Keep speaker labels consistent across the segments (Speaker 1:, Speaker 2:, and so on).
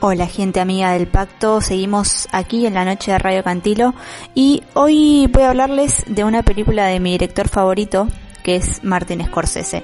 Speaker 1: Hola gente amiga del pacto, seguimos aquí en la noche de Radio Cantilo y hoy voy a hablarles de una película de mi director favorito que es Martin Scorsese.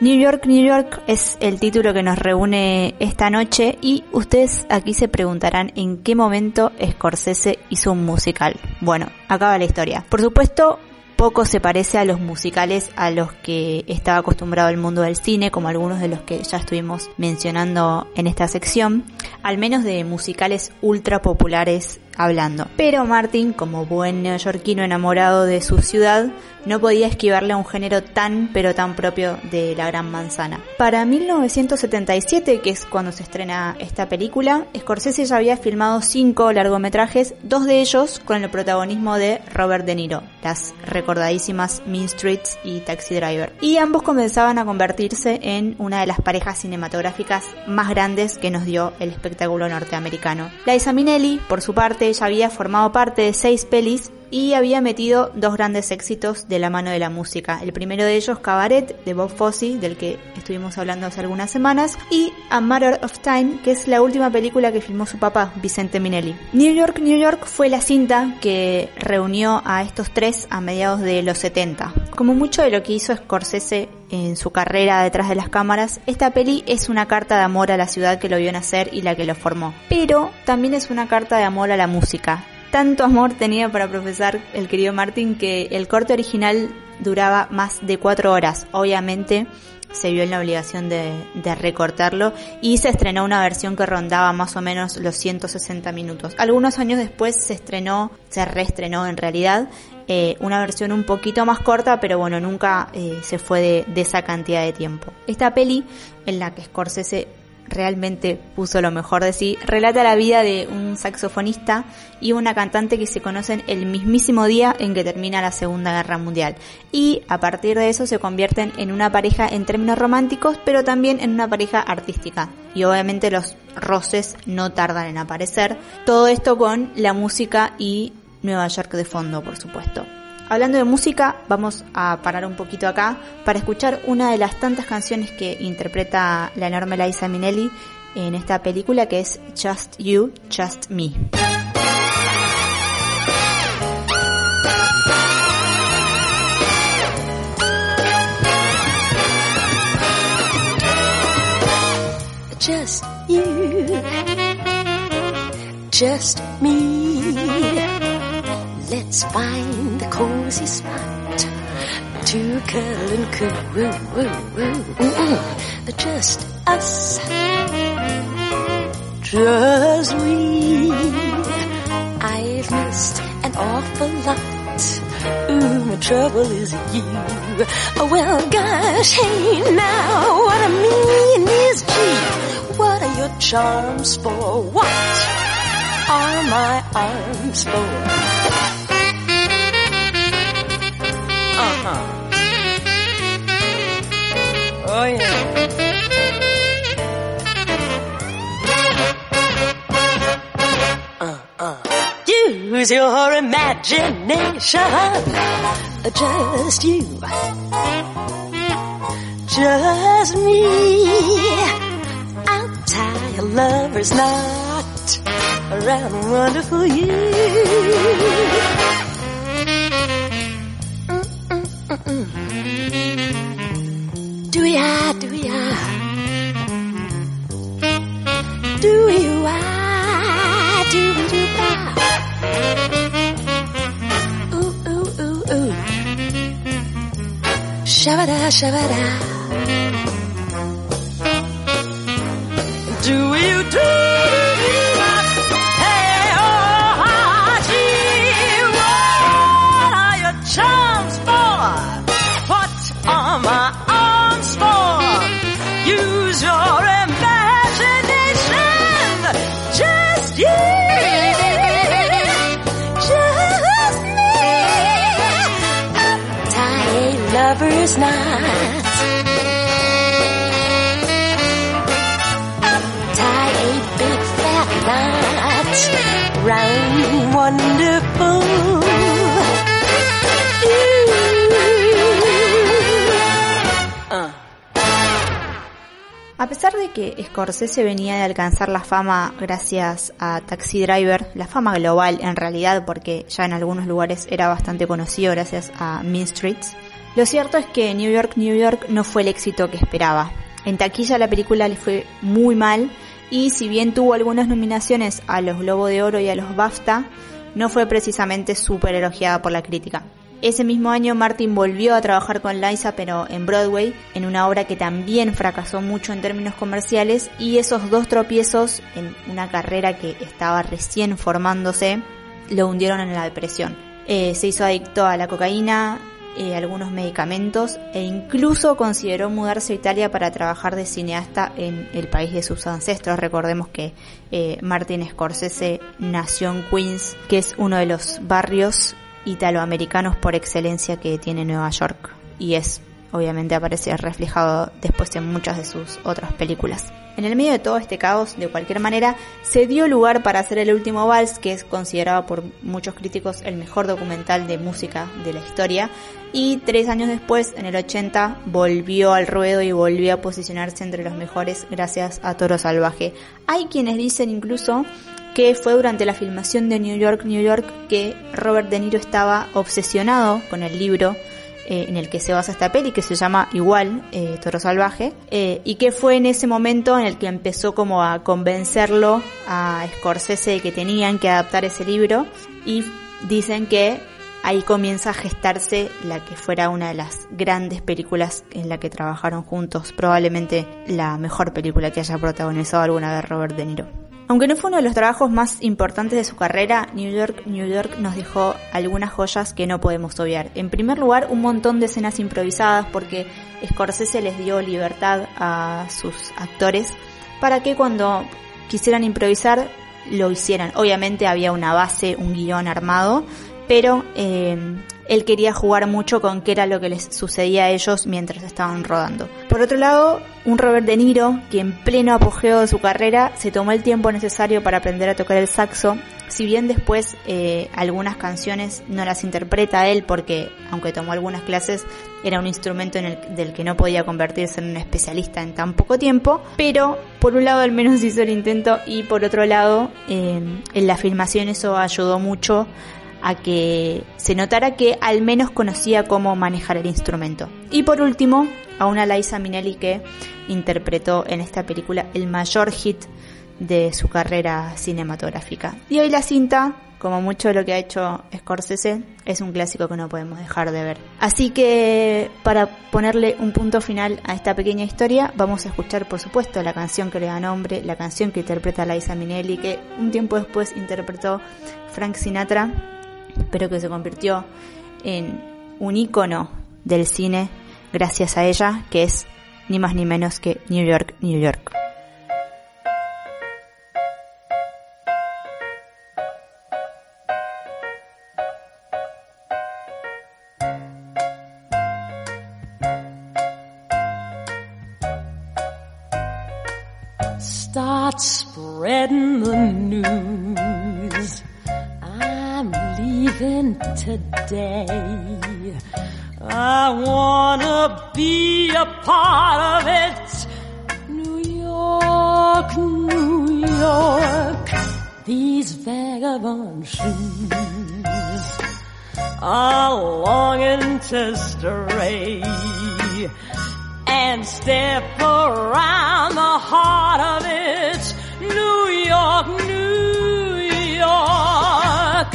Speaker 1: New York, New York es el título que nos reúne esta noche y ustedes aquí se preguntarán en qué momento Scorsese hizo un musical. Bueno, acaba la historia. Por supuesto, poco se parece a los musicales a los que estaba acostumbrado el mundo del cine, como algunos de los que ya estuvimos mencionando en esta sección, al menos de musicales ultra populares hablando. Pero Martin, como buen neoyorquino enamorado de su ciudad, no podía esquivarle a un género tan pero tan propio de la Gran Manzana. Para 1977, que es cuando se estrena esta película, Scorsese ya había filmado cinco largometrajes, dos de ellos con el protagonismo de Robert De Niro, las recordadísimas Mean Streets y Taxi Driver. Y ambos comenzaban a convertirse en una de las parejas cinematográficas más grandes que nos dio el espectáculo norteamericano. Liza Minnelli, por su parte, ella había formado parte de seis pelis y había metido dos grandes éxitos de la mano de la música. El primero de ellos, Cabaret, de Bob Fosse, del que estuvimos hablando hace algunas semanas, y A Matter of Time, que es la última película que filmó su papá, Vicente Minelli. New York, New York fue la cinta que reunió a estos tres a mediados de los 70. Como mucho de lo que hizo Scorsese en su carrera detrás de las cámaras, esta peli es una carta de amor a la ciudad que lo vio nacer y la que lo formó. Pero también es una carta de amor a la música, tanto amor tenía para profesar el querido Martin que el corte original duraba más de cuatro horas. Obviamente se vio en la obligación de, recortarlo y se estrenó una versión que rondaba más o menos los 160 minutos. Algunos años después se estrenó, se reestrenó en realidad, eh, una versión un poquito más corta, pero bueno, nunca eh, se fue de, de esa cantidad de tiempo. Esta peli en la que Scorsese realmente puso lo mejor de sí, relata la vida de un saxofonista y una cantante que se conocen el mismísimo día en que termina la Segunda Guerra Mundial. Y a partir de eso se convierten en una pareja en términos románticos, pero también en una pareja artística. Y obviamente los roces no tardan en aparecer. Todo esto con la música y Nueva York de fondo, por supuesto. Hablando de música, vamos a parar un poquito acá para escuchar una de las tantas canciones que interpreta la enorme Liza Minnelli en esta película que es Just You, Just Me.
Speaker 2: Just you, just me. Find the cozy spot to curl and coo woo woo woo. Mm-mm. Just us, just we. I've missed an awful lot. Ooh, my trouble is you. Oh, well, gosh, hey, now, what I mean is, gee, what are your charms for? What are my arms for? Oh, yeah. Uh-uh. Use your imagination. Just you. Just me. I'll tie a lover's knot around wonderful you. Do ya, do ya? Do you I do do ba? Ooh ooh ooh ooh. Shabada shabada. A wonderful.
Speaker 1: A pesar de que Scorsese venía de alcanzar la fama gracias a Taxi Driver, la fama global en realidad porque ya en algunos lugares era bastante conocido gracias a Mean Streets, lo cierto es que New York, New York no fue el éxito que esperaba. En taquilla la película le fue muy mal y si bien tuvo algunas nominaciones a los Globo de Oro y a los BAFTA, no fue precisamente súper elogiada por la crítica. Ese mismo año Martin volvió a trabajar con Liza pero en Broadway, en una obra que también fracasó mucho en términos comerciales y esos dos tropiezos en una carrera que estaba recién formándose lo hundieron en la depresión. Eh, se hizo adicto a la cocaína, eh, algunos medicamentos e incluso consideró mudarse a Italia para trabajar de cineasta en el país de sus ancestros. Recordemos que eh, Martin Scorsese nació en Queens, que es uno de los barrios italoamericanos por excelencia que tiene Nueva York y es obviamente aparece reflejado después en muchas de sus otras películas. En el medio de todo este caos, de cualquier manera, se dio lugar para hacer El último vals, que es considerado por muchos críticos el mejor documental de música de la historia, y tres años después, en el 80, volvió al ruedo y volvió a posicionarse entre los mejores gracias a Toro Salvaje. Hay quienes dicen incluso que fue durante la filmación de New York, New York, que Robert De Niro estaba obsesionado con el libro eh, en el que se basa esta peli, que se llama igual, eh, Toro Salvaje, eh, y que fue en ese momento en el que empezó como a convencerlo a Scorsese de que tenían que adaptar ese libro, y dicen que ahí comienza a gestarse la que fuera una de las grandes películas en la que trabajaron juntos, probablemente la mejor película que haya protagonizado alguna vez Robert De Niro. Aunque no fue uno de los trabajos más importantes de su carrera, New York, New York nos dejó algunas joyas que no podemos obviar. En primer lugar, un montón de escenas improvisadas porque Scorsese les dio libertad a sus actores para que cuando quisieran improvisar lo hicieran. Obviamente había una base, un guion armado, pero eh, él quería jugar mucho con qué era lo que les sucedía a ellos mientras estaban rodando. Por otro lado, un Robert De Niro, que en pleno apogeo de su carrera se tomó el tiempo necesario para aprender a tocar el saxo, si bien después eh, algunas canciones no las interpreta él porque, aunque tomó algunas clases, era un instrumento en el, del que no podía convertirse en un especialista en tan poco tiempo, pero por un lado al menos hizo el intento y por otro lado eh, en la filmación eso ayudó mucho a que se notara que al menos conocía cómo manejar el instrumento. Y por último, a una Liza Minnelli que interpretó en esta película el mayor hit de su carrera cinematográfica. Y hoy la cinta, como mucho de lo que ha hecho Scorsese, es un clásico que no podemos dejar de ver. Así que para ponerle un punto final a esta pequeña historia, vamos a escuchar por supuesto la canción que le da nombre, la canción que interpreta Liza Minnelli, que un tiempo después interpretó Frank Sinatra pero que se convirtió en un ícono del cine gracias a ella, que es ni más ni menos que New York, New York.
Speaker 2: Today. I wanna be a part of it. New York, New York, these vagabond shoes are longing to stray and step around the heart of it. New York, New York.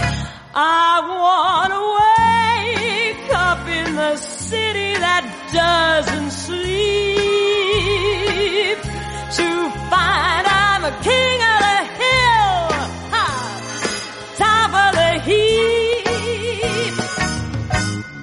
Speaker 2: I